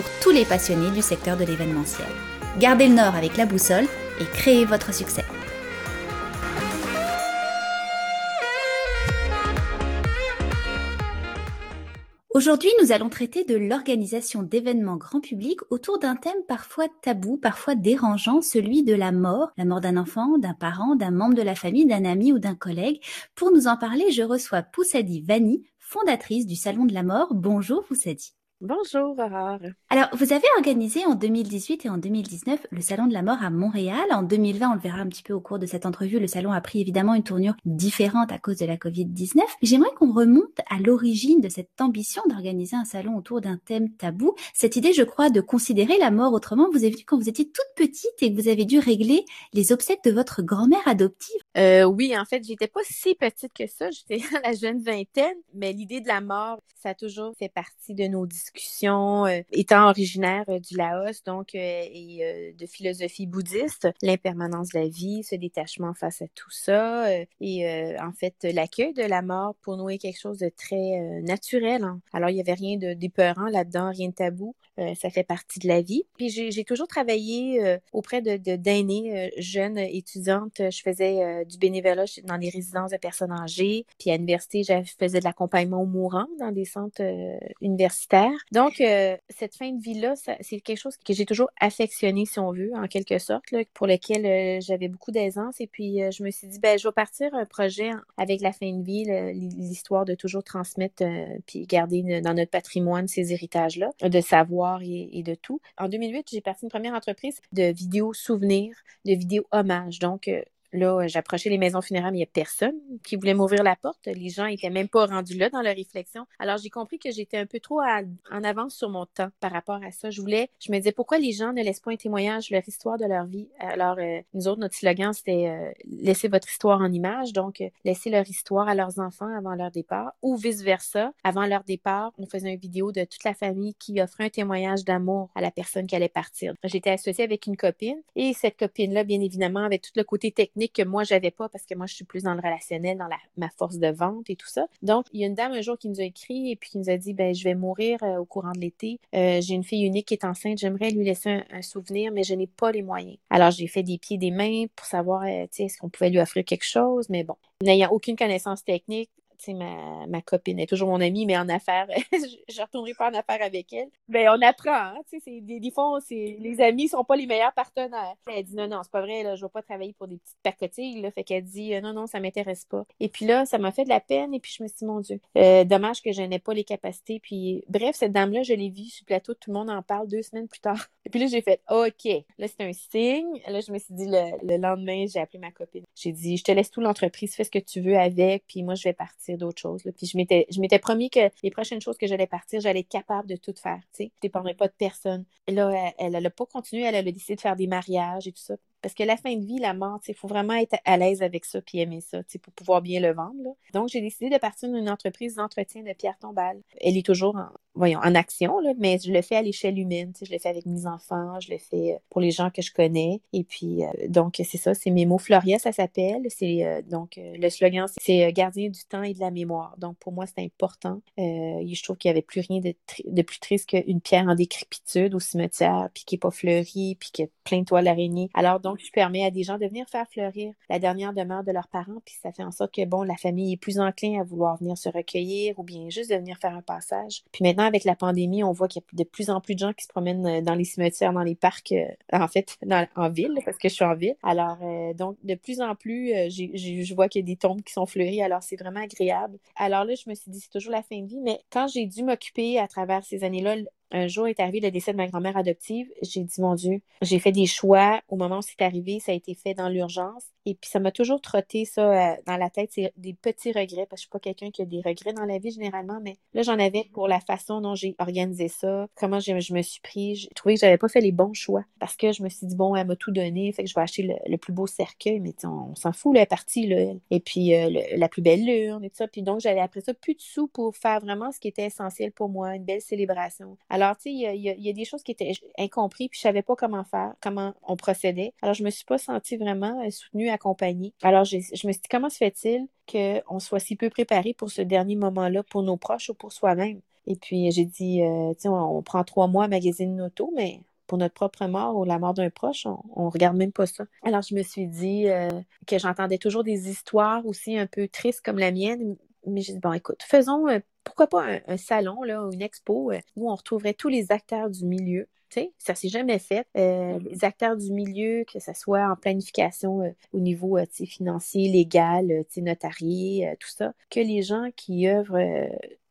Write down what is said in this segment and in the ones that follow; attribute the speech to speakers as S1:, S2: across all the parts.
S1: pour tous les passionnés du secteur de l'événementiel. Gardez le nord avec la boussole et créez votre succès. Aujourd'hui, nous allons traiter de l'organisation d'événements grand public autour d'un thème parfois tabou, parfois dérangeant, celui de la mort, la mort d'un enfant, d'un parent, d'un membre de la famille, d'un ami ou d'un collègue. Pour nous en parler, je reçois Poussadi Vani, fondatrice du Salon de la Mort. Bonjour Poussadi.
S2: Bonjour Aurore.
S1: Alors, vous avez organisé en 2018 et en 2019 le Salon de la Mort à Montréal. En 2020, on le verra un petit peu au cours de cette entrevue, le salon a pris évidemment une tournure différente à cause de la Covid-19. J'aimerais qu'on remonte à l'origine de cette ambition d'organiser un salon autour d'un thème tabou. Cette idée, je crois, de considérer la mort autrement, vous avez vu quand vous étiez toute petite et que vous avez dû régler les obsèques de votre grand-mère adoptive.
S2: Euh, oui, en fait, j'étais pas si petite que ça. J'étais à la jeune vingtaine, mais l'idée de la mort, ça a toujours fait partie de nos discussions euh, étant originaire euh, du Laos, donc, euh, et de philosophie bouddhiste, l'impermanence de la vie, ce détachement face à tout ça, et en fait, l'accueil de la mort pour nous est quelque chose de très naturel. Hein. Alors, il n'y avait rien de d'épeurant là-dedans, rien de tabou. ça fait partie de la vie. Puis j'ai toujours travaillé auprès de d'aînés, jeunes étudiantes. Je faisais du bénévolat dans des résidences de personnes âgées. Puis à l'université, je faisais de l'accompagnement aux mourants dans des centres universitaires. Donc, euh, cette fin de vie-là, c'est quelque chose que j'ai toujours affectionné, si on veut, en quelque sorte, pour lequel euh, j'avais beaucoup d'aisance. Et puis, euh, je me suis dit, ben, je vais partir un projet avec la fin de vie, l'histoire de toujours transmettre puis garder dans notre patrimoine ces héritages-là, de savoir et, de tout. En 2008, j'ai parti une première entreprise de vidéos souvenirs, de vidéos hommages. Donc, Là, j'approchais les maisons funéraires, mais il n'y a personne qui voulait m'ouvrir la porte. Les gens n'étaient même pas rendus là dans leur réflexion. Alors, j'ai compris que j'étais un peu trop en avance sur mon temps par rapport à ça. Je voulais, je me disais, pourquoi les gens ne laissent pas un témoignage leur histoire, de leur vie? Alors, euh, nous autres, notre slogan, c'était euh, laissez votre histoire en image. Donc, euh, laissez leur histoire à leurs enfants avant leur départ ou vice-versa. Avant leur départ, on faisait une vidéo de toute la famille qui offrait un témoignage d'amour à la personne qui allait partir. J'étais associée avec une copine et cette copine-là, bien évidemment, avait tout le côté technique que moi, j'avais pas parce que moi, je suis plus dans le relationnel, dans ma force de vente et tout ça. Donc, il y a une dame un jour qui nous a écrit et puis qui nous a dit, ben, je vais mourir euh, au courant de l'été. Euh, j'ai une fille unique qui est enceinte. J'aimerais lui laisser un, souvenir, mais je n'ai pas les moyens. Alors, j'ai fait des pieds, des mains pour savoir, euh, est-ce qu'on pouvait lui offrir quelque chose, mais bon. N'ayant aucune connaissance technique, ma, ma copine est toujours mon amie, mais en affaires, je ne retournerai pas en affaires avec elle. Ben, on apprend, hein, des, des fois, les amis sont pas les meilleurs partenaires. Elle dit non, non, c'est pas vrai, là, je vais pas travailler pour des petites pacotilles, là. Fait qu'elle dit euh, non, non, ça m'intéresse pas. Et puis là, ça m'a fait de la peine, et puis je me suis dit, mon Dieu, euh, dommage que je n'ai pas les capacités. Puis, bref, cette dame-là, je l'ai vue sur le plateau, tout le monde en parle deux semaines plus tard. Et puis là, j'ai fait, OK, là, c'est un signe. Là, je me suis dit, le, lendemain, j'ai appelé ma copine. J'ai dit, je te laisse tout l'entreprise, fais ce que tu veux avec, puis moi, je vais partir d'autres choses. Puis je m'étais, promis que les prochaines choses que j'allais partir, j'allais être capable de tout faire. Tu sais, je dépendrais pas de personne. Là, elle n'a pas continué. Elle a décidé de faire des mariages et tout ça. Parce que la fin de vie, la mort, il faut vraiment être à l'aise avec ça puis aimer ça pour pouvoir bien le vendre. Donc, j'ai décidé de partir d'une entreprise d'entretien de pierre tombale. Elle est toujours en, voyons, en action, là, mais je le fais à l'échelle humaine. Je le fais avec mes enfants, je le fais euh, pour les gens que je connais. Et puis, euh, donc, c'est ça, c'est Mémo Floria, ça s'appelle. C'est euh, donc le slogan, c'est gardien du temps et de la mémoire. Donc, pour moi, c'est important. je trouve qu'il n'y avait plus rien de, plus triste qu'une pierre en décrépitude au cimetière, puis qui n'est pas fleurie, puis qui a plein de toiles d'araignée. Alors, je permets à des gens de venir faire fleurir la dernière demeure de leurs parents, puis ça fait en sorte que, bon, la famille est plus enclin à vouloir venir se recueillir ou bien juste de venir faire un passage. Puis maintenant, avec la pandémie, on voit qu'il y a de plus en plus de gens qui se promènent euh, dans les cimetières, dans les parcs, euh, en fait, en ville, parce que je suis en ville. Alors, euh, donc, de plus en plus, je vois qu'il y a des tombes qui sont fleuries, alors c'est vraiment agréable. Alors là, je me suis dit, c'est toujours la fin de vie, mais quand j'ai dû m'occuper à travers ces années-là, un jour est arrivé le décès de ma grand-mère adoptive. J'ai dit, mon Dieu, j'ai fait des choix. Au moment où c'est arrivé, ça a été fait dans l'urgence. Et puis, ça m'a toujours trotté ça euh, dans la tête. C'est des petits regrets, parce que je suis pas quelqu'un qui a des regrets dans la vie généralement, mais là, j'en avais pour la façon dont j'ai organisé ça, comment je, me suis pris. J'ai trouvé que j'avais pas fait les bons choix parce que je me suis dit, bon, elle m'a tout donné, fait que je vais acheter le, plus beau cercueil, mais on, s'en fout, elle est partie, là, Et puis, euh, la plus belle lune et tout ça. Puis donc, j'avais après ça plus de sous pour faire vraiment ce qui était essentiel pour moi, une belle célébration. Alors, tu sais, il y, a, des choses qui étaient incomprises, puis je savais pas comment faire, comment on procédait. Alors, je me suis pas sentie vraiment euh, soutenue compagnie. Alors, je, me suis dit, comment se fait-il qu'on soit si peu préparé pour ce dernier moment-là, pour nos proches ou pour soi-même? Et puis, j'ai dit, euh, tiens, on, prend trois mois à magasiner une mais pour notre propre mort ou la mort d'un proche, on, ne regarde même pas ça. Alors, je me suis dit euh, que j'entendais toujours des histoires aussi un peu tristes comme la mienne, mais j'ai dit, bon, écoute, faisons, euh, pourquoi pas un, salon, là, une expo où on retrouverait tous les acteurs du milieu sais, ça s'est jamais fait. Euh, mm-hmm. les acteurs du milieu, que ce soit en planification euh, au niveau euh, financier, légal, notarié, tout ça, que les gens qui œuvrent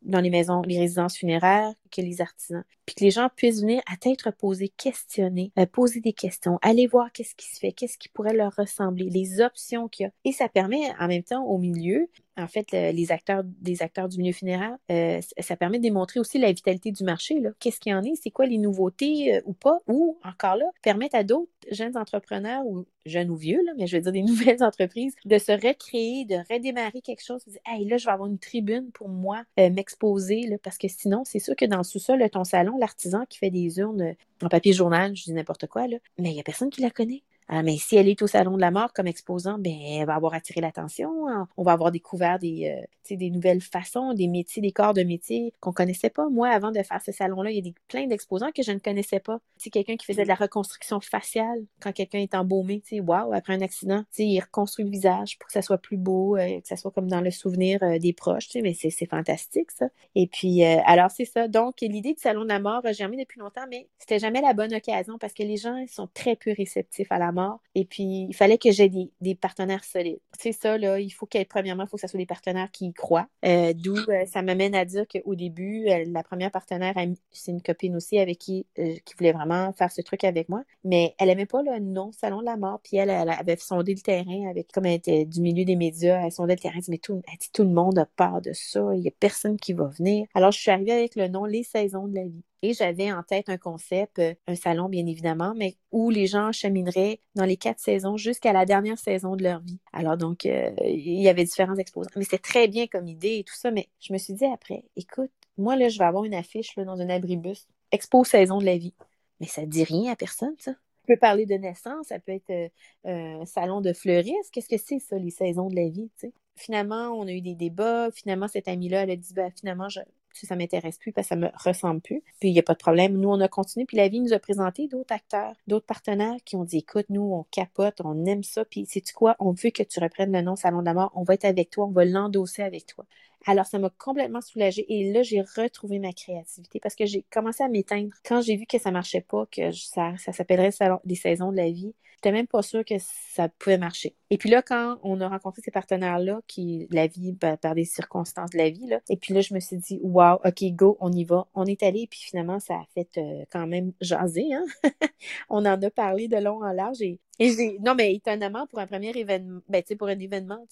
S2: dans les maisons, les résidences funéraires, que les artisans. Puis que les gens puissent venir à tête reposée, questionner, poser des questions, aller voir qu'est-ce qui se fait, qu'est-ce qui pourrait leur ressembler, les options qu'il y a. Et ça permet en même temps au milieu en fait, les acteurs, des acteurs du milieu funéraire, euh, ça permet de démontrer aussi la vitalité du marché. Qu'est-ce qu'il y en est? C'est quoi les nouveautés euh, ou pas? Ou, encore là, permettre à d'autres jeunes entrepreneurs ou jeunes ou vieux, mais je veux dire des nouvelles entreprises, de se recréer, de redémarrer quelque chose, de dire, hey, là, je vais avoir une tribune pour moi euh, m'exposer, parce que sinon, c'est sûr que dans le sous-sol ton salon, l'artisan qui fait des urnes en papier journal, je dis n'importe quoi, là, mais il n'y a personne qui la connaît. Ah, mais si elle est au Salon de la mort comme exposant, ben, elle va avoir attiré l'attention. Hein. On va avoir découvert des, euh, des nouvelles façons, des métiers, des corps de métiers qu'on connaissait pas. Moi, avant de faire ce salon-là, il y a des, plein d'exposants que je ne connaissais pas. C'est quelqu'un qui faisait de la reconstruction faciale quand quelqu'un est embaumé. Waouh, après un accident, il reconstruit le visage pour que ça soit plus beau, euh, que ça soit comme dans le souvenir euh, des proches. Mais c'est fantastique, ça. Et puis, alors, c'est ça. Donc, l'idée du Salon de la mort a germé depuis longtemps, mais c'était jamais la bonne occasion parce que les gens sont très peu réceptifs à la mort et puis, il fallait que j'ai des, partenaires solides. C'est ça, là. Il faut qu'il premièrement, il faut que ce soit des partenaires qui y croient. Euh, d'où euh, ça m'amène à dire qu'au début, euh, la première partenaire, c'est une copine aussi avec qui, qui voulait vraiment faire ce truc avec moi. Mais elle aimait pas le nom Salon de la mort. Puis elle, elle avait sondé le terrain avec, comme elle était du milieu des médias, elle sondait le terrain. Elle dit, mais tout, tout le monde a peur de ça. Il y a personne qui va venir. Alors, je suis arrivée avec le nom Les Saisons de la vie. Et j'avais en tête un concept, euh, un salon bien évidemment, mais où les gens chemineraient dans les quatre saisons jusqu'à la dernière saison de leur vie. Alors donc, euh, il y avait différents exposants. Mais c'était très bien comme idée et tout ça, mais je me suis dit après, écoute, moi là, je vais avoir une affiche là, dans un abribus, expo saison de la vie. Mais ça dit rien à personne, ça. On peut parler de naissance, ça peut être euh, un salon de fleuriste. Qu'est-ce que c'est ça, les saisons de la vie, tu sais? Finalement, on a eu des débats. Finalement, cette amie-là, elle a dit, ben, finalement, je, si ça m'intéresse plus parce que ça me ressemble plus. Puis il n'y a pas de problème. Nous, on a continué. Puis la vie nous a présenté d'autres acteurs, d'autres partenaires qui ont dit écoute, nous, on capote, on aime ça. Puis sais-tu quoi? On veut que tu reprennes le nom Salon de. On va être avec toi. On va l'endosser avec toi. Alors, ça m'a complètement soulagée. Et là, j'ai retrouvé ma créativité parce que j'ai commencé à m'éteindre. Quand j'ai vu que ça marchait pas, que ça, ça s'appellerait des saisons de la vie, j'étais même pas sûre que ça pouvait marcher. Et puis là, quand on a rencontré ces partenaires-là, qui, la vie, ben, par des circonstances de la vie, là, et puis là, je me suis dit, wow, OK, go, on y va. On est allé, puis finalement, ça a fait euh, quand même jaser, hein? on en a parlé de long en large et et non, mais étonnamment, pour un premier événement, ben, tu sais, pour un événement,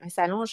S2: un, salon,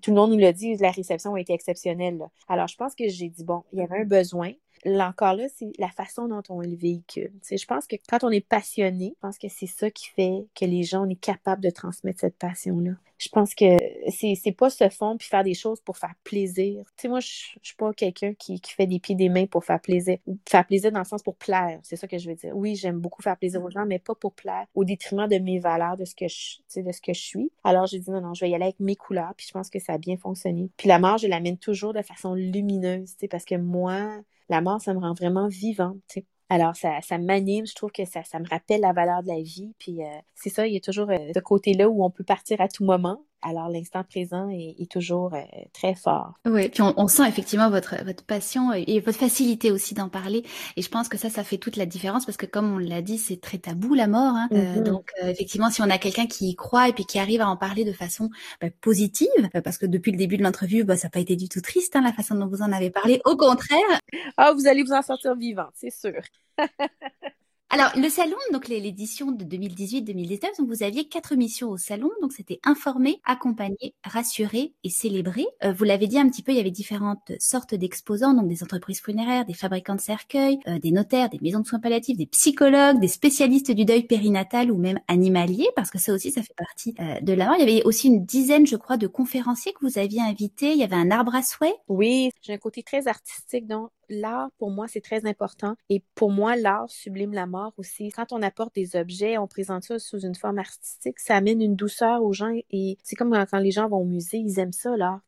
S2: tout le monde nous l'a dit, la réception a été exceptionnelle. Alors, je pense que j'ai dit, bon, il y avait un besoin. Là encore là, c'est la façon dont on le véhicule. Je pense que quand on est passionné, je pense que c'est ça qui fait que les gens, on est capable de transmettre cette passion-là je pense que c'est pas se fond puis faire des choses pour faire plaisir. Tu sais, moi, je, suis pas quelqu'un qui, qui, fait des pieds des mains pour faire plaisir. Faire plaisir dans le sens pour plaire. C'est ça que je veux dire. Oui, j'aime beaucoup faire plaisir aux gens, mais pas pour plaire au détriment de mes valeurs, de ce que je, de ce que je suis. Alors, j'ai dit non, non, je vais y aller avec mes couleurs, puis je pense que ça a bien fonctionné. Puis la mort, je l'amène toujours de façon lumineuse, tu sais, parce que moi, la mort, ça me rend vraiment vivante, tu sais. Alors, ça, ça m'anime, je trouve que ça, ça me rappelle la valeur de la vie. Puis euh, c'est ça, il y a toujours euh, ce côté-là où on peut partir à tout moment. Alors l'instant présent est, toujours très fort.
S1: Oui, puis on, sent effectivement votre votre passion et votre facilité aussi d'en parler. Et je pense que ça, ça fait toute la différence parce que comme on l'a dit, c'est très tabou la mort. Hein. Mm-hmm. donc effectivement, si on a quelqu'un qui y croit et puis qui arrive à en parler de façon bah, positive, parce que depuis le début de l'entrevue, bah, ça n'a pas été du tout triste hein, la façon dont vous en avez parlé. Au contraire.
S2: Ah, vous allez vous en sortir vivant, c'est sûr.
S1: Alors, le salon, donc l'édition de 2018-2019, donc vous aviez quatre missions au salon. Donc, c'était informer, accompagner, rassurer et célébrer. Euh, vous l'avez dit un petit peu, il y avait différentes sortes d'exposants, donc des entreprises funéraires, des fabricants de cercueils, euh, des notaires, des maisons de soins palliatifs, des psychologues, des spécialistes du deuil périnatal ou même animalier, parce que ça aussi, ça fait partie euh, de la mort. Il y avait aussi une dizaine, je crois, de conférenciers que vous aviez invités. Il y avait un arbre à souhait.
S2: Oui, j'ai un côté très artistique, donc l'art, pour moi, c'est très important. Et pour moi, l'art sublime la mort aussi. Quand on apporte des objets, on présente ça sous une forme artistique, ça amène une douceur aux gens. Et c'est comme quand les gens vont au musée, ils aiment ça, l'art.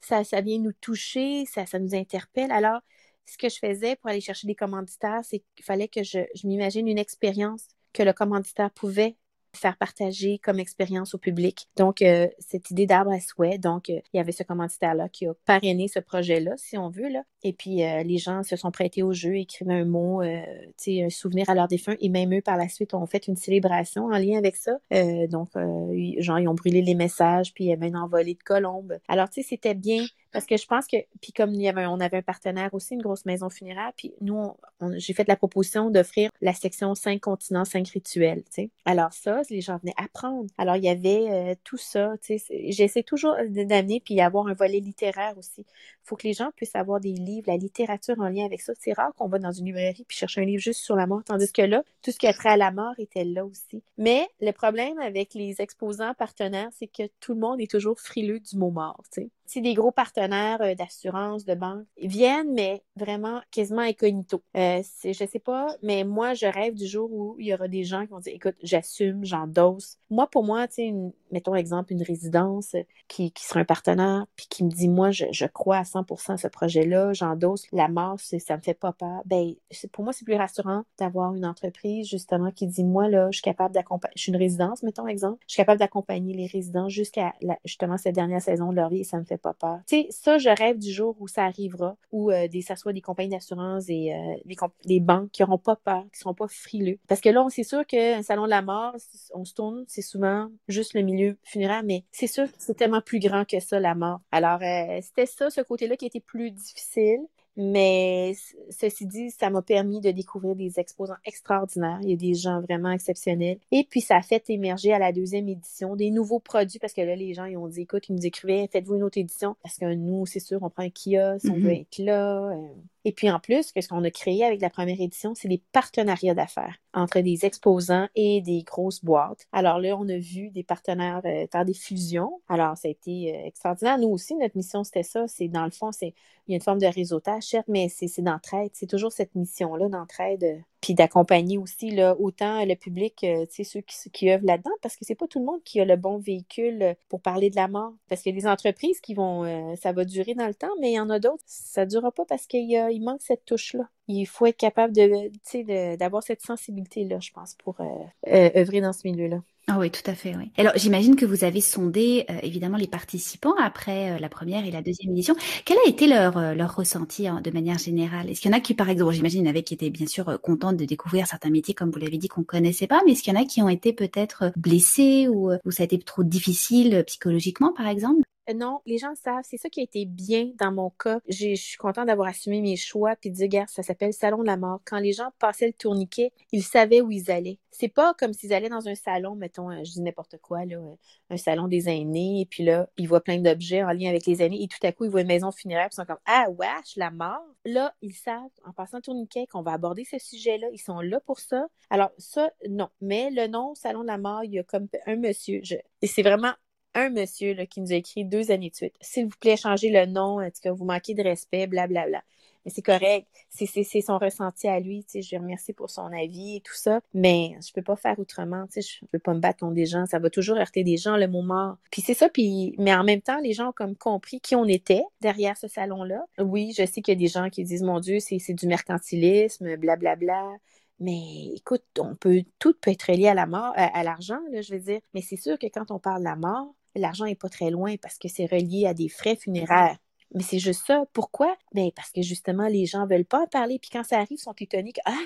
S2: Ça, ça vient nous toucher, ça, ça nous interpelle. Alors, ce que je faisais pour aller chercher des commanditaires, c'est qu'il fallait que je, je m'imagine une expérience que le commanditaire pouvait faire partager comme expérience au public. Donc, euh, cette idée d'arbre à souhait, donc, euh, il y avait ce commanditaire-là qui a parrainé ce projet-là, si on veut, là. Et puis, euh, les gens se sont prêtés au jeu, écrivaient un mot, un souvenir à leur défunt, et même eux, par la suite, ont fait une célébration en lien avec ça. donc, genre, ils ont brûlé les messages, puis il y avait une envolée de colombes. Alors, tu sais, c'était bien parce que je pense que, puis comme y avait, on avait un partenaire aussi, une grosse maison funéraire, puis nous, j'ai fait la proposition d'offrir la section cinq continents, cinq rituels, tu sais. Alors ça, les gens venaient apprendre. Alors il y avait euh, tout ça, tu sais. J'essaie toujours d'amener, puis avoir un volet littéraire aussi. Faut que les gens puissent avoir des livres, la littérature en lien avec ça. C'est rare qu'on va dans une librairie puis chercher un livre juste sur la mort, tandis que là, tout ce qui a trait à la mort était là aussi. Mais le problème avec les exposants partenaires, c'est que tout le monde est toujours frileux du mot mort, tu sais si des gros partenaires euh, d'assurance, de banque viennent, mais vraiment quasiment incognito. Euh, je sais pas, mais moi, je rêve du jour où il y aura des gens qui vont dire, écoute, j'assume, j'endosse. Moi, pour moi, tu sais, mettons exemple, une résidence qui, qui sera un partenaire, puis qui me dit, moi, je, je crois à 100% à ce projet-là, j'endosse, la mort, ça me fait pas peur. Ben, pour moi, c'est plus rassurant d'avoir une entreprise, justement, qui dit, moi, là, je suis capable d'accompagner, je suis une résidence, mettons exemple, je suis capable d'accompagner les résidents jusqu'à, justement, cette dernière saison de leur vie et ça me fait pas. Tu sais, ça, je rêve du jour où ça arrivera, où euh, ça soit des compagnies d'assurance et euh, des, banques qui n'auront pas peur, qui ne seront pas frileux. Parce que là, c'est sûr qu'un salon de la mort, on se tourne, c'est souvent juste le milieu funéraire, mais c'est sûr que c'est tellement plus grand que ça, la mort. Alors, euh, c'était ça, ce côté-là qui était plus difficile. Mais ceci dit, ça m'a permis de découvrir des exposants extraordinaires. Il y a des gens vraiment exceptionnels. Et puis, ça a fait émerger à la deuxième édition des nouveaux produits parce que là, les gens, ils ont dit, écoute, ils nous écrivaient, faites-vous une autre édition parce que nous, c'est sûr, on prend un kiosque, on veut mm-hmm. être là. Euh. Et puis en plus, ce qu'on a créé avec la première édition, c'est des partenariats d'affaires entre des exposants et des grosses boîtes. Alors là, on a vu des partenaires euh, faire des fusions. Alors, ça a été euh, extraordinaire. Nous aussi, notre mission, c'était ça. C'est dans le fond, c'est une forme de réseautage, certes, mais c'est d'entraide. C'est toujours cette mission-là d'entraide euh, puis d'accompagner aussi là, autant le public, euh, ceux qui, qui œuvrent là-dedans, parce que c'est pas tout le monde qui a le bon véhicule euh, pour parler de la mort. Parce qu'il y a des entreprises qui vont, euh, ça va durer dans le temps, mais il y en a d'autres, ça durera pas parce qu'il il manque cette touche-là. Il faut être capable de, d'avoir cette sensibilité-là, je pense, pour œuvrer dans ce milieu-là.
S1: Ah oui, tout à fait. Oui. Alors, j'imagine que vous avez sondé euh, évidemment les participants après euh, la première et la deuxième édition. Quel a été leur, euh, leur ressenti hein, de manière générale? Est-ce qu'il y en a qui, par exemple, j'imagine, avait qui étaient bien sûr contents de découvrir certains métiers, comme vous l'avez dit, qu'on connaissait pas, mais est-ce qu'il y en a qui ont été peut-être blessés ou, ou ça a été trop difficile psychologiquement, par exemple?
S2: Non, les gens savent. C'est ça qui a été bien dans mon cas. Je suis contente d'avoir assumé mes choix puis de dire, regarde, ça s'appelle Salon de la mort. Quand les gens passaient le tourniquet, ils savaient où ils allaient. C'est pas comme s'ils allaient dans un salon, mettons, euh, je dis n'importe quoi, là, euh, un salon des aînés, et puis là, ils voient plein d'objets en lien avec les aînés, et tout à coup, ils voient une maison funéraire, puis ils sont comme, ah, wesh, la mort. Là, ils savent, en passant le tourniquet, qu'on va aborder ce sujet-là. Ils sont là pour ça. Alors, ça, non. Mais le nom Salon de la mort, il y a comme un monsieur, et c'est vraiment un monsieur qui nous a écrit deux années de suite. S'il vous plaît, changez le nom, est-ce que vous manquez de respect, blablabla. Bla, bla. Mais c'est correct, c'est son ressenti à lui, tu sais, je lui remercie pour son avis et tout ça, mais je peux pas faire autrement, tu sais, je peux pas me battre contre des gens, ça va toujours heurter des gens, le mot mort. Puis c'est ça, puis, mais en même temps, les gens ont comme compris qui on était derrière ce salon-là. Oui, je sais qu'il y a des gens qui disent, mon Dieu, c'est du mercantilisme, blablabla. Bla. Mais écoute, on peut, tout peut être lié à la mort, à, l'argent, là, je veux dire. Mais c'est sûr que quand on parle de la mort, l'argent est pas très loin parce que c'est relié à des frais funéraires. Mais c'est juste ça. Pourquoi? Ben, parce que justement, les gens veulent pas en parler. Puis quand ça arrive, ils sont étonnés que, ah,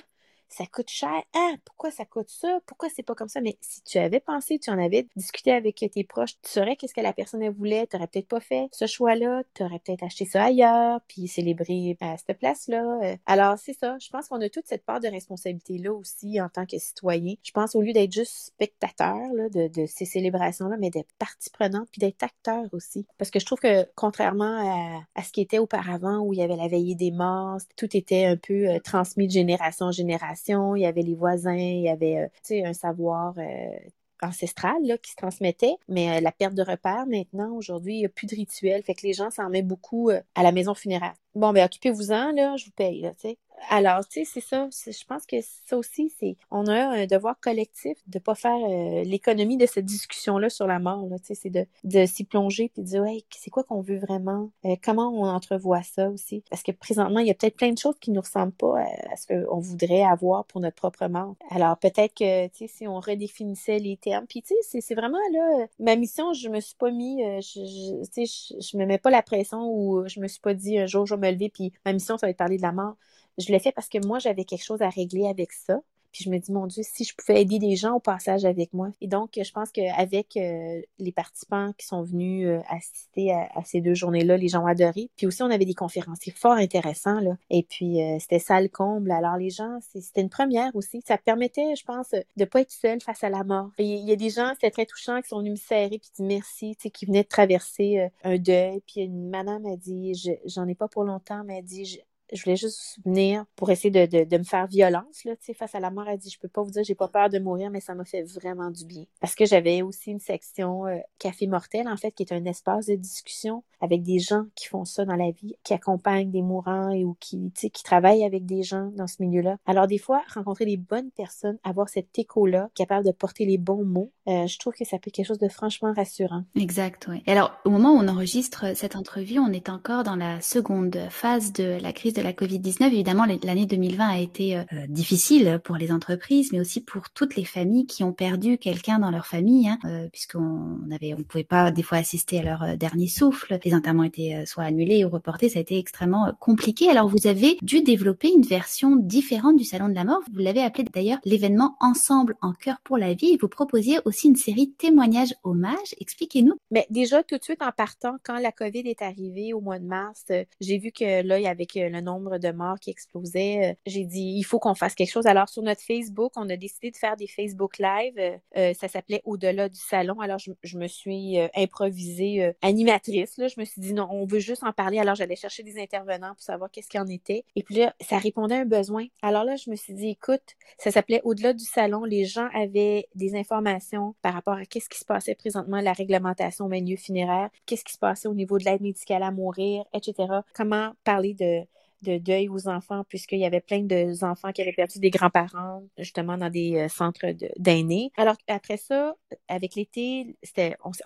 S2: ça coûte cher. Ah, pourquoi ça coûte ça? Pourquoi c'est pas comme ça? Mais si tu avais pensé, tu en avais discuté avec tes proches, tu saurais qu'est-ce que la personne voulait, tu n'aurais peut-être pas fait ce choix-là, tu aurais peut-être acheté ça ailleurs, puis célébré à cette place-là. Euh. Alors, c'est ça. Je pense qu'on a toute cette part de responsabilité-là aussi en tant que citoyen. Je pense au lieu d'être juste spectateur de, ces célébrations-là, mais d'être partie prenante, puis d'être acteur aussi. Parce que je trouve que contrairement à, ce qui était auparavant, où il y avait la veillée des morts, tout était un peu euh, transmis de génération en génération il y avait les voisins, il y avait euh, un savoir euh, ancestral qui se transmettait, mais euh, la perte de repères maintenant, aujourd'hui, il n'y a plus de rituel, fait que les gens s'en mettent beaucoup à la maison funéraire. Bon, ben occupez-vous-en, là, je vous paye, tu sais. Alors, tu sais, c'est ça. Je pense que ça aussi, c'est. On a un devoir collectif de ne pas faire euh, l'économie de cette discussion-là sur la mort. Tu sais, c'est de, s'y plonger puis de dire, hey, c'est quoi qu'on veut vraiment? Euh, comment on entrevoit ça aussi? Parce que présentement, il y a peut-être plein de choses qui ne nous ressemblent pas à, ce qu'on voudrait avoir pour notre propre mort. Alors, peut-être que, tu sais, si on redéfinissait les termes. Puis, tu sais, c'est vraiment là, ma mission, je me suis pas mis, euh, je, tu sais, je, me mets pas la pression ou je me suis pas dit un jour, je vais me lever puis ma mission, ça va être parler de la mort. Je l'ai fait parce que moi, j'avais quelque chose à régler avec ça. Puis je me dis, mon Dieu, si je pouvais aider des gens au passage avec moi. Et donc, je pense qu'avec euh, les participants qui sont venus euh, assister à, ces deux journées-là, les gens ont adoré. Puis aussi, on avait des conférenciers fort intéressants. Là. Et puis, euh, c'était salle comble. Alors, les gens, c'était une première aussi. Ça permettait, je pense, de ne pas être seul face à la mort. Il y, a des gens, c'était très touchant, qui sont venus me serrer puis dire merci, tu sais, qui venaient de traverser un deuil. Puis une madame a dit, j'en ai pas pour longtemps, mais elle dit, je voulais juste venir pour essayer de, me faire violence là, face à la mort. Elle dit, je peux pas vous dire, j'ai pas peur de mourir, mais ça m'a fait vraiment du bien. Parce que j'avais aussi une section euh, Café Mortel, en fait, qui est un espace de discussion avec des gens qui font ça dans la vie, qui accompagnent des mourants et ou qui, qui travaillent avec des gens dans ce milieu-là. Alors, des fois, rencontrer les bonnes personnes, avoir cet écho-là, capable de porter les bons mots, euh, je trouve que ça peut être quelque chose de franchement rassurant.
S1: Exact, oui. Alors, au moment où on enregistre cette entrevue, on est encore dans la seconde phase de la crise de la Covid-19. Évidemment, l'année 2020 a été euh, difficile pour les entreprises, mais aussi pour toutes les familles qui ont perdu quelqu'un dans leur famille, hein, euh, puisqu'on avait, on pouvait pas des fois assister à leur euh, dernier souffle. Les enterrements étaient soit annulés ou reportés. Ça a été extrêmement compliqué. Alors, vous avez dû développer une version différente du Salon de la Mort. Vous l'avez appelé d'ailleurs l'événement Ensemble en cœur pour la vie. Vous proposiez aussi une série témoignages hommages. Expliquez-nous.
S2: Mais déjà, tout de suite en partant, quand la COVID est arrivée au mois de mars, j'ai vu que là, avec le nombre de morts qui explosait, euh, j'ai dit, il faut qu'on fasse quelque chose. Alors, sur notre Facebook, on a décidé de faire des Facebook Live. Euh, euh, ça s'appelait Au-delà du salon. Alors, je, me suis improvisée animatrice. Là. Je me suis dit, non, on veut juste en parler. Alors, j'allais chercher des intervenants pour savoir qu'est-ce qu'il en était. Et puis là, ça répondait à un besoin. Alors là, je me suis dit, écoute, ça s'appelait Au-delà du salon. Les gens avaient des informations par rapport à qu'est-ce qui se passait présentement, la réglementation au milieu funéraire, qu'est-ce qui se passait au niveau de l'aide médicale à mourir, etc. Comment parler de de deuil aux enfants, puisqu'il y avait plein d'enfants qui avaient perdu des grands-parents, justement, dans des euh, centres d'aînés. Alors, après ça, avec l'été,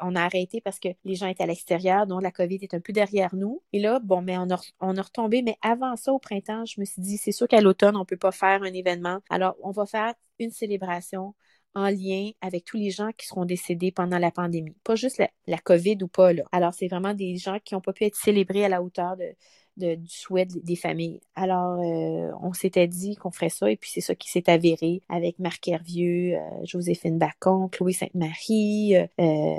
S2: on, a arrêté parce que les gens étaient à l'extérieur, donc la COVID est un peu derrière nous. Et là, bon, mais on a, on retombé. Mais avant ça, au printemps, je me suis dit, c'est sûr qu'à l'automne, on ne peut pas faire un événement. Alors, on va faire une célébration en lien avec tous les gens qui seront décédés pendant la pandémie. Pas juste la, la COVID ou pas, là. Alors, c'est vraiment des gens qui n'ont pas pu être célébrés à la hauteur de, du souhait des familles. Alors, euh, on s'était dit qu'on ferait ça, et puis c'est ça qui s'est avéré avec Marc Hervieux, euh, Joséphine Bacon, Chloé Sainte-Marie, euh,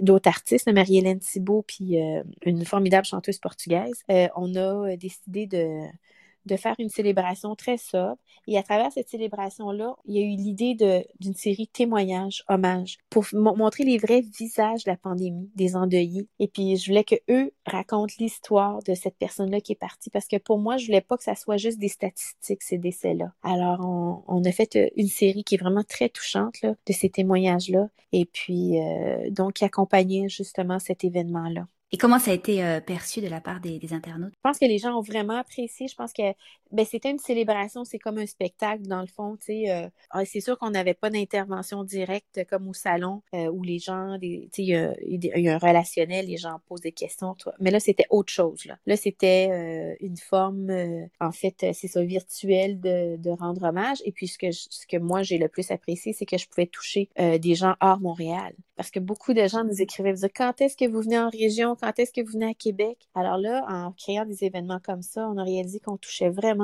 S2: d'autres artistes, Marie-Hélène Thibault, puis une formidable chanteuse portugaise. on a décidé de de faire une célébration très sobre. Et à travers cette célébration-là, il y a eu l'idée d'une série témoignages, hommages, pour montrer les vrais visages de la pandémie, des endeuillés. Et puis, je voulais que eux racontent l'histoire de cette personne-là qui est partie, parce que pour moi, je voulais pas que ça soit juste des statistiques, ces décès-là. Alors, on, a fait euh, une série qui est vraiment très touchante là, de ces témoignages-là, et puis, euh, donc, qui accompagnait justement cet événement-là.
S1: Et comment ça a été euh, perçu de la part des, internautes?
S2: Je pense que les gens ont vraiment apprécié. Je pense que ben, c'était une célébration, c'est comme un spectacle dans le fond. Euh, ah, c'est sûr qu'on n'avait pas d'intervention directe comme au salon euh, où les gens, il y, a un relationnel, les gens posent des questions. Mais là, c'était autre chose. Là, c'était une forme, en fait, c'est ça, virtuelle de, rendre hommage. Et puis ce que, ce que moi j'ai le plus apprécié, c'est que je pouvais toucher des gens hors Montréal parce que beaucoup de gens nous écrivaient, dire, quand est-ce que vous venez en région, quand est-ce que vous venez à Québec? Alors là, en créant des événements comme ça, on a réalisé qu'on touchait vraiment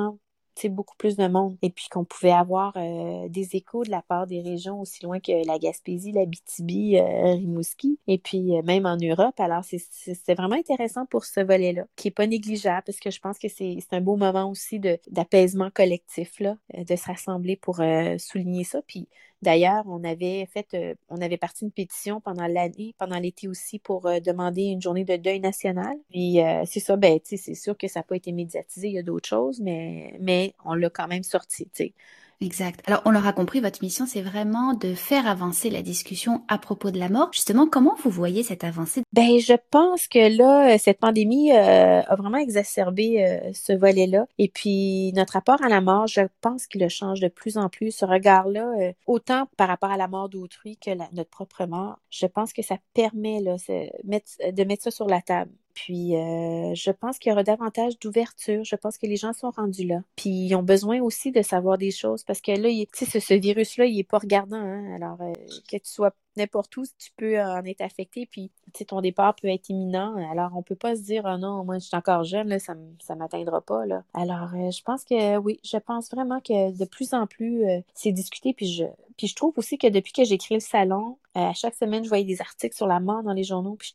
S2: beaucoup plus de monde et puis qu'on pouvait avoir euh, des échos de la part des régions aussi loin que la Gaspésie, la BTB, euh, Rimouski et puis euh, même en Europe. Alors, c'est vraiment intéressant pour ce volet-là, qui est pas négligeable parce que je pense que c'est un beau moment aussi d'apaisement collectif, de se rassembler pour souligner ça. Puis D'ailleurs, on avait fait, euh, on avait parti une pétition pendant l'année, pendant l'été aussi, pour euh, demander une journée de deuil national. Puis euh, c'est ça, ben, c'est sûr que ça n'a pas été médiatisé, il y a d'autres choses, mais, mais on l'a quand même sorti, tu sais.
S1: Exact. Alors, on l'aura compris, votre mission, c'est vraiment de faire avancer la discussion à propos de la mort. Justement, comment vous voyez cette avancée?
S2: Ben, je pense que là, cette pandémie euh, a vraiment exacerbé euh, ce volet-là. Et puis, notre rapport à la mort, je pense qu'il le change de plus en plus. Ce regard-là, euh, autant par rapport à la mort d'autrui que notre propre mort, je pense que ça permet là, de mettre ça sur la table. Puis, euh, je pense qu'il y aura davantage d'ouverture. Je pense que les gens sont rendus là. Puis, ils ont besoin aussi de savoir des choses parce que là, tu sais, ce, virus-là, il n'est pas regardant. Hein. Alors, euh, que tu sois n'importe où, tu peux en être affecté. Puis, tu sais, ton départ peut être imminent. Alors, on peut pas se dire, oh non, moi, je suis encore jeune, là, ça ne m'atteindra pas. Alors, euh, je pense que oui, je pense vraiment que de plus en plus, c'est discuté. Puis, je, puis je trouve aussi que depuis que j'ai le salon, euh, à chaque semaine, je voyais des articles sur la mort dans les journaux. Puis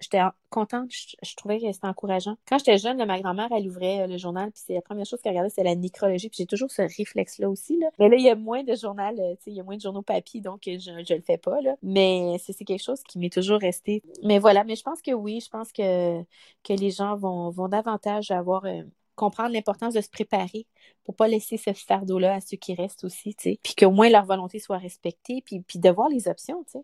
S2: j'étais contente. Je, trouvais que c'était encourageant. Quand j'étais jeune, ma grand-mère, elle ouvrait euh, le journal. Puis c'est la première chose qu'elle regardait, c'est la nécrologie. Puis j'ai toujours ce réflexe-là aussi. Là. Mais là, il y a moins de journal, euh, il y a moins de journaux papier, donc je, je le fais pas. Là. Mais c'est quelque chose qui m'est toujours resté. Mais voilà, mais je pense que oui, je pense que, que les gens vont, vont davantage avoir comprendre l'importance de se préparer pour pas laisser ce fardeau-là à ceux qui restent aussi, tu sais. Puis qu'au moins leur volonté soit respectée, puis, puis de voir les options, tu.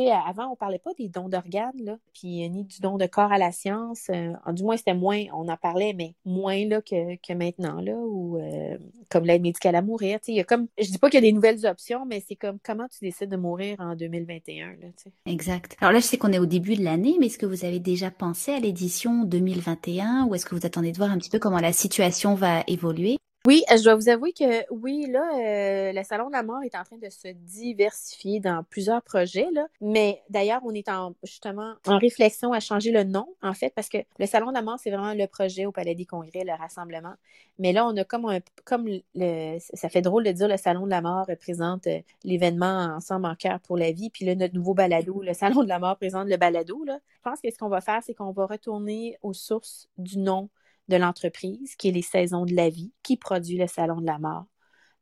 S2: Avant, on parlait pas des dons d'organes, là, puis euh, ni du don de corps à la science. Euh, du moins, c'était moins, on en parlait, mais moins là, que, que maintenant, là, ou euh, comme l'aide médicale à mourir. Tu sais, il y a comme, je dis pas qu'il y a des nouvelles options, mais c'est comme comment tu décides de mourir en 2021, là.
S1: Exact. Alors là, je sais qu'on est au début de l'année, mais est-ce que vous avez déjà pensé à l'édition 2021 ou est-ce que vous attendez de voir un petit peu comment la situation va évoluer?
S2: Oui, je dois vous avouer que oui, là, euh, le Salon de la mort est en train de se diversifier dans plusieurs projets, là. Mais d'ailleurs, on est en justement en réflexion à changer le nom, en fait, parce que le Salon de la mort, c'est vraiment le projet au Palais des Congrès, le rassemblement. Mais là, on a comme un comme le ça fait drôle de dire le Salon de la mort représente euh, l'événement Ensemble en cœur pour la vie. Puis là, notre nouveau balado, le Salon de la mort présente le balado. Là. Je pense que ce qu'on va faire, c'est qu'on va retourner aux sources du nom de l'entreprise, qui est les saisons de la vie, qui produit le Salon de la mort.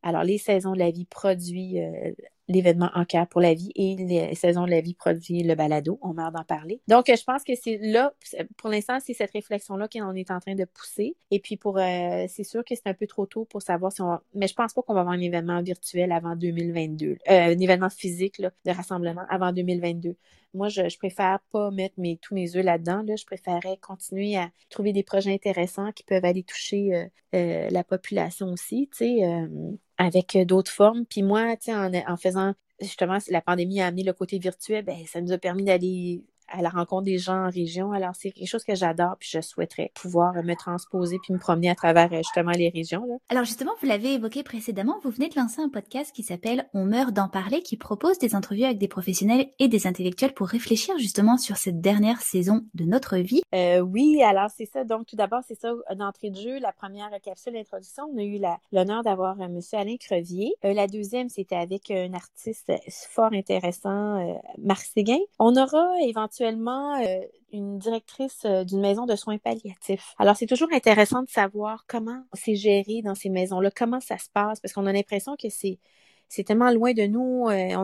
S2: Alors, les saisons de la vie produit euh, l'événement En cœur pour la vie et les saisons de la vie produit le balado. On meurt d'en parler. Donc, je pense que c'est là, pour l'instant, c'est cette réflexion-là qu'on est en train de pousser. Et puis, pour, euh, c'est sûr que c'est un peu trop tôt pour savoir si on va, mais je pense pas qu'on va avoir un événement virtuel avant 2022, euh, un événement physique de rassemblement avant 2022. Moi, je, préfère pas mettre mes, tous mes œufs là-dedans. Là. Je préférerais continuer à trouver des projets intéressants qui peuvent aller toucher euh, euh, la population aussi, tu sais, euh, avec d'autres formes. Puis moi, tu sais, en, en faisant justement, la pandémie a amené le côté virtuel, ben, ça nous a permis d'aller à la rencontre des gens en région. Alors, c'est quelque chose que j'adore, puis je souhaiterais pouvoir me transposer puis me promener à travers euh, justement les régions. Là.
S1: Alors, justement, vous l'avez évoqué précédemment, vous venez de lancer un podcast qui s'appelle On meurt d'en parler, qui propose des entrevues avec des professionnels et des intellectuels pour réfléchir justement sur cette dernière saison de notre vie.
S2: Euh, oui, alors c'est ça. Donc, tout d'abord, c'est ça, d'entrée de jeu, la première capsule d'introduction, on a eu l'honneur d'avoir euh, M. Alain Crevier. Euh, la deuxième, c'était avec un artiste fort intéressant, euh, Marc Séguin. On aura éventuellement actuellement euh, une directrice euh, d'une maison de soins palliatifs. Alors, c'est toujours intéressant de savoir comment c'est géré dans ces maisons-là, comment ça se passe, parce qu'on a l'impression que c'est c'est tellement loin de nous. Euh,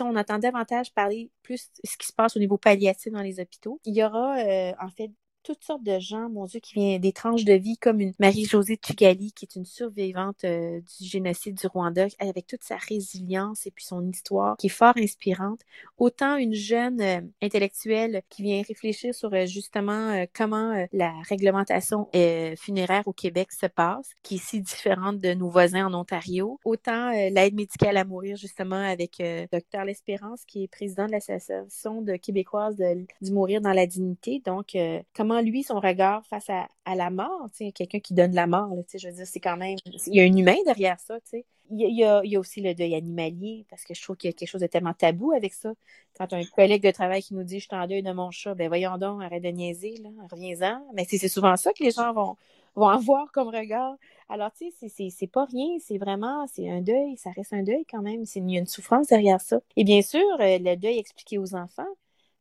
S2: on, attend davantage parler plus ce qui se passe au niveau palliatif dans les hôpitaux. Il y aura en fait toutes sortes de gens, mon Dieu, qui viennent des tranches de vie, comme une Marie-Josée Tugali, qui est une survivante euh, du génocide du Rwanda, avec toute sa résilience et puis son histoire, qui est fort inspirante. Autant une jeune euh, intellectuelle qui vient réfléchir sur euh, justement comment la réglementation funéraire au Québec se passe, qui est si différente de nos voisins en Ontario. Autant l'aide médicale à mourir, justement, avec Dr L'Espérance, qui est président de l'Association de Québécoises de, du mourir dans la dignité. Donc, comment lui, son regard face à, la mort, quelqu'un qui donne la mort, je veux dire, c'est quand même, il y a un humain derrière ça, tu sais. Il y, a, aussi le deuil animalier, parce que je trouve qu'il y a quelque chose de tellement tabou avec ça. Quand un collègue de travail qui nous dit je suis en deuil de mon chat, ben voyons donc, arrête de niaiser, reviens-en. Mais c'est souvent ça que les gens vont, vont avoir comme regard. Alors, tu sais, c'est pas rien, c'est vraiment, c'est un deuil, ça reste un deuil quand même. Il y a une souffrance derrière ça. Et bien sûr, euh, le deuil expliqué aux enfants,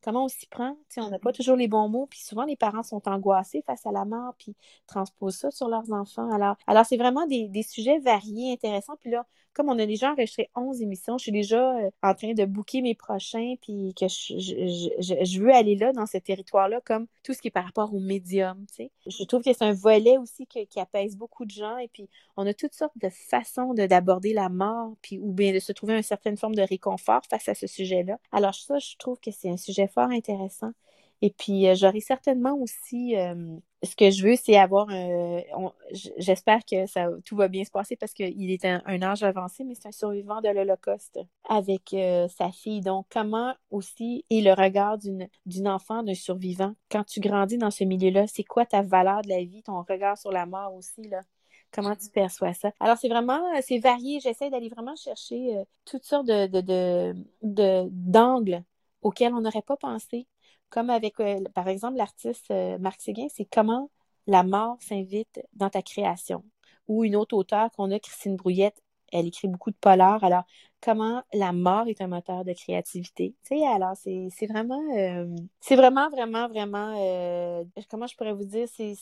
S2: comment on s'y prend. on n'a pas toujours les bons mots, puis souvent les parents sont angoissés face à la mort, puis transposent ça sur leurs enfants. Alors, alors c'est vraiment des, des, sujets variés, intéressants. Puis là, comme on a déjà enregistré 11 émissions, je suis déjà euh, en train de booker mes prochains, puis que je, je, je, veux aller là, dans ce territoire-là, comme tout ce qui est par rapport au médium, tu sais. Je trouve que c'est un volet aussi qui apaise beaucoup de gens, et puis on a toutes sortes de façons d'aborder la mort, puis ou bien de se trouver une certaine forme de réconfort face à ce sujet-là. Alors ça, je trouve que c'est un sujet intéressant. Et puis, euh, j'aurai certainement aussi, euh, ce que je veux, c'est avoir, un... j'espère que ça, tout va bien se passer parce qu'il est un, un, âge avancé, mais c'est un survivant de l'Holocauste avec euh, sa fille. Donc, comment aussi est le regard d'une enfant, d'un survivant? Quand tu grandis dans ce milieu-là, c'est quoi ta valeur de la vie, ton regard sur la mort aussi, là? Comment tu perçois ça? Alors, c'est vraiment, c'est varié. J'essaie d'aller vraiment chercher toutes sortes de, de, d'angles auxquels on n'aurait pas pensé comme avec, euh, par exemple, l'artiste euh, Marc Séguin, c'est comment la mort s'invite dans ta création. Ou une autre auteure qu'on a, Christine Brouillette, elle écrit beaucoup de polar. Alors, comment la mort est un moteur de créativité. Tu sais, alors c'est vraiment, euh, c'est vraiment, vraiment, vraiment, euh, comment je pourrais vous dire, c'est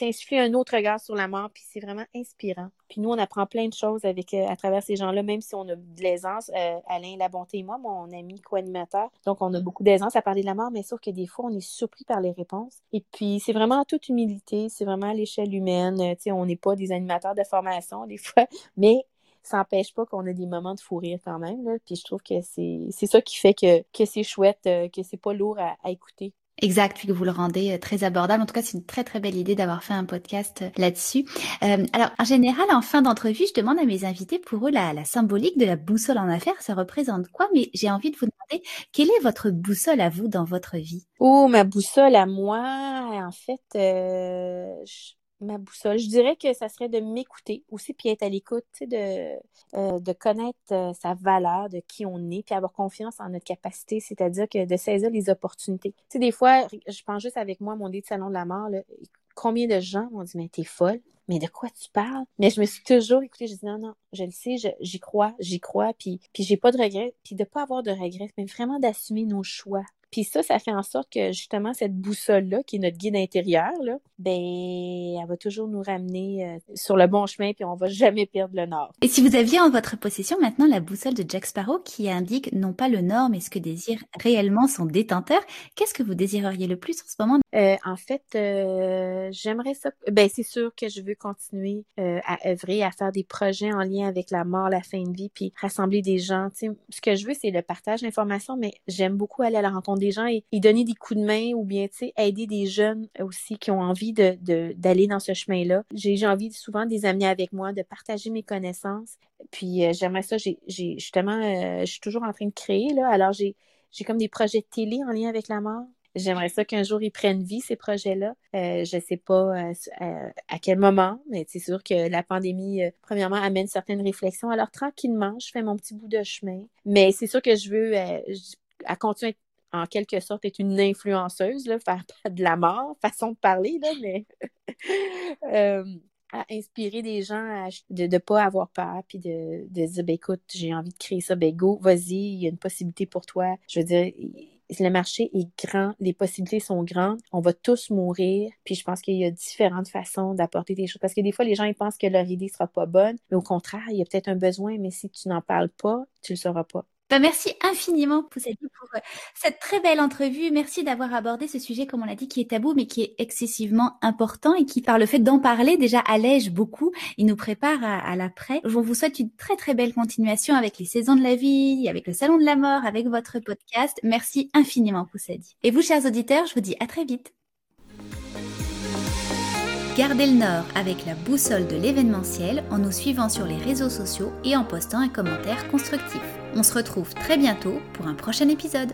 S2: insuffit un autre regard sur la mort, puis c'est vraiment inspirant. Puis nous, on apprend plein de choses avec, euh, à travers ces gens-là, même si on a de l'aisance. Alain Labonté et moi, mon ami co-animateur, donc on a beaucoup d'aisance à parler de la mort, mais sauf que des fois, on est surpris par les réponses. Et puis, c'est vraiment toute humilité, c'est vraiment à l'échelle humaine. Tu sais, on n'est pas des animateurs de formation des fois, mais ça n'empêche pas qu'on a des moments de fou rire quand même. Là. Puis je trouve que c'est ça qui fait que, que c'est chouette, euh, que c'est pas lourd à, écouter.
S1: Exact, puis que vous le rendez euh, très abordable. En tout cas, c'est une très très belle idée d'avoir fait un podcast euh, là-dessus. alors, en général, en fin d'entrevue, je demande à mes invités pour eux la, la symbolique de la boussole en affaires. Ça représente quoi? Mais j'ai envie de vous demander quelle est votre boussole à vous dans votre vie?
S2: Oh, ma boussole à moi, en fait, ma boussole. Je dirais que ça serait de m'écouter aussi, puis être à l'écoute, de, euh, de connaître euh, sa valeur, de qui on est, puis avoir confiance en notre capacité, c'est-à-dire que de saisir les opportunités. Tu sais, des fois, je pense juste avec moi, mon dé de salon de la mort, combien de gens m'ont dit, mais t'es folle, mais de quoi tu parles? Mais je me suis toujours écoutée, je dis non, non, je le sais, j'y crois, j'y crois, puis, puis j'ai pas de regrets, puis de pas avoir de regrets, mais vraiment d'assumer nos choix, puis ça, ça fait en sorte que justement, cette boussole-là, qui est notre guide intérieur, là, ben, elle va toujours nous ramener euh, sur le bon chemin, puis on va jamais perdre le nord.
S1: Et si vous aviez en votre possession maintenant la boussole de Jack Sparrow qui indique non pas le nord, mais ce que désire réellement son détenteur, qu'est-ce que vous désireriez le plus en ce moment?
S2: Euh, en fait, euh, j'aimerais ça. Ben, c'est sûr que je veux continuer à œuvrer, à faire des projets en lien avec la mort, la fin de vie, puis rassembler des gens. sais, ce que je veux, c'est le partage d'informations, mais j'aime beaucoup aller à la rencontre des gens et, donner des coups de main ou bien, tu sais, aider des jeunes aussi qui ont envie de, d'aller dans ce chemin-là. J'ai, envie souvent de les amener avec moi, de partager mes connaissances. Puis euh, j'aimerais ça, j'ai, justement, euh, je suis toujours en train de créer, là. Alors j'ai, j'ai comme des projets de télé en lien avec la mort. J'aimerais ça qu'un jour ils prennent vie, ces projets-là. Euh, je ne sais pas à quel moment, mais c'est sûr que la pandémie, premièrement, amène certaines réflexions. Alors, tranquillement, je fais mon petit bout de chemin. Mais c'est sûr que je veux à continuer en quelque sorte, est une influenceuse, là, de la mort, façon de parler, là, mais euh, à inspirer des gens de ne pas avoir peur, puis de, de dire, ben, écoute, j'ai envie de créer ça, ben go, vas-y, il y a une possibilité pour toi. Je veux dire, le marché est grand, les possibilités sont grandes, on va tous mourir, puis je pense qu'il y a différentes façons d'apporter des choses. Parce que des fois, les gens pensent que leur idée sera pas bonne, mais au contraire, il y a peut-être un besoin, mais si tu n'en parles pas, tu le sauras pas.
S1: Bah, merci infiniment, Poussadi, pour euh, cette très belle entrevue. Merci d'avoir abordé ce sujet, comme on l'a dit, qui est tabou, mais qui est excessivement important et qui, par le fait d'en parler, déjà allège beaucoup. Il nous prépare à, l'après. Je vous souhaite une très très belle continuation avec les saisons de la vie, avec le salon de la mort, avec votre podcast. Merci infiniment, Poussadi. Et vous, chers auditeurs, je vous dis à très vite. Gardez le nord avec la boussole de l'événementiel en nous suivant sur les réseaux sociaux et en postant un commentaire constructif. On se retrouve très bientôt pour un prochain épisode.